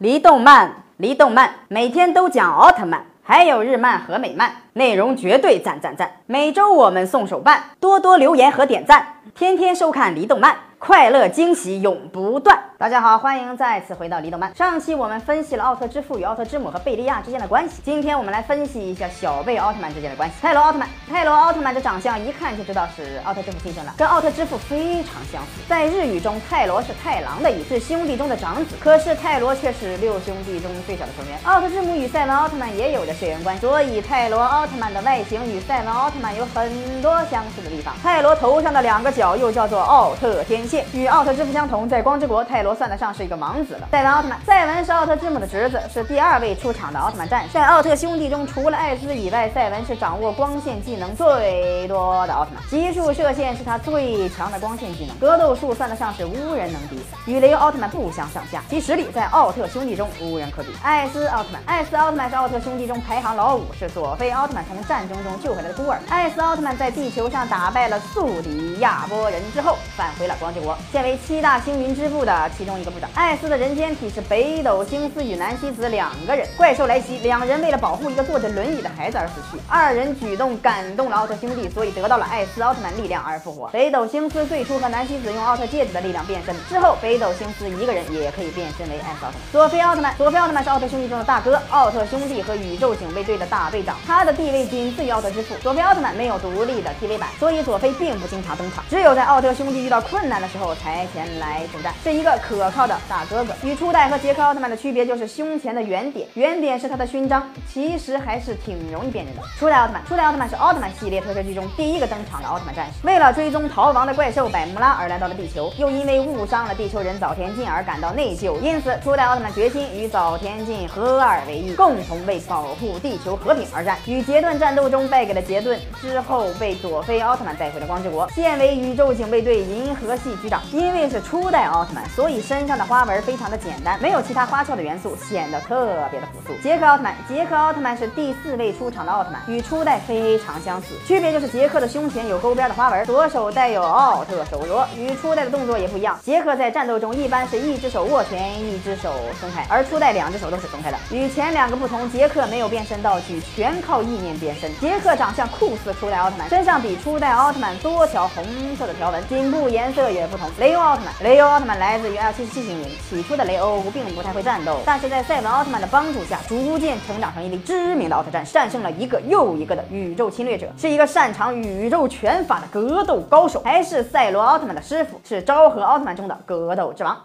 离动漫，离动漫，每天都讲奥特曼，还有日漫和美漫，内容绝对赞赞赞。每周我们送手办，多多留言和点赞，天天收看离动漫。快乐惊喜永不断。大家好，欢迎再次回到李动漫。上期我们分析了奥特之父与奥特之母和贝利亚之间的关系，今天我们来分析一下小贝奥特曼之间的关系。泰罗奥特曼，泰罗奥特曼的长相一看就知道是奥特之父亲生的，跟奥特之父非常相似。在日语中，泰罗是太郎的意思，兄弟中的长子。可是泰罗却是六兄弟中最小的成员。奥特之母与赛文奥特曼也有着血缘关系，所以泰罗奥特曼的外形与赛文奥特曼有很多相似的地方。泰罗头上的两个角又叫做奥特天线，与奥特之父。相同，在光之国，泰罗算得上是一个王子了。赛文奥特曼，赛文是奥特之母的侄子，是第二位出场的奥特曼战士。在奥特兄弟中，除了艾斯以外，赛文是掌握光线技能最多的奥特曼。极速射线是他最强的光线技能，格斗术算得上是无人能敌，与雷欧奥特曼不相上下。其实力在奥特兄弟中无人可比。艾斯奥特曼，艾斯奥特曼是奥特兄弟中排行老五，是佐菲奥特曼从战争中救回来的孤儿。艾斯奥特曼在地球上打败了宿敌亚波人之后，返回了光之国，现为七。大星云之部的其中一个部长，艾斯的人间体是北斗星司与南希子两个人。怪兽来袭，两人为了保护一个坐着轮椅的孩子而死去。二人举动感动了奥特兄弟，所以得到了艾斯奥特曼力量而复活。北斗星司最初和南希子用奥特戒指的力量变身，之后北斗星司一个人也可以变身为艾斯奥特曼。佐菲奥特曼，佐菲奥特曼是奥特兄弟中的大哥，奥特兄弟和宇宙警卫队的大队长，他的地位仅次于奥特之父。佐菲奥特曼没有独立的 TV 版，所以佐菲并不经常登场，只有在奥特兄弟遇到困难的时候才前。来助战，是一个可靠的大哥哥。与初代和杰克奥特曼的区别就是胸前的圆点，圆点是他的勋章，其实还是挺容易辨认的。初代奥特曼，初代奥特曼是奥特曼系列特摄剧中第一个登场的奥特曼战士。为了追踪逃亡的怪兽百慕拉而来到了地球，又因为误伤了地球人早田进而感到内疚，因此初代奥特曼决心与早田进合二为一，共同为保护地球和平而战。与杰顿战斗中败给了杰顿，之后被佐菲奥特曼带回了光之国，现为宇宙警卫队银河系局长。因为是初代奥特曼，所以身上的花纹非常的简单，没有其他花俏的元素，显得特别的朴素。杰克奥特曼，杰克奥特曼是第四位出场的奥特曼，与初代非常相似，区别就是杰克的胸前有勾边的花纹，左手带有奥特手镯，与初代的动作也不一样。杰克在战斗中一般是一只手握拳，一只手松开，而初代两只手都是松开的。与前两个不同，杰克没有变身道具，全靠意念变身。杰克长相酷似初代奥特曼，身上比初代奥特曼多条红色的条纹，颈部颜色也不同。雷欧奥特曼，雷欧。奥特曼来自于 L 七十七星云。起初的雷欧并不太会战斗，但是在赛文奥特曼的帮助下，逐渐成长成一位知名的奥特战，战胜了一个又一个的宇宙侵略者，是一个擅长宇宙拳法的格斗高手，还是赛罗奥特曼的师傅，是昭和奥特曼中的格斗之王。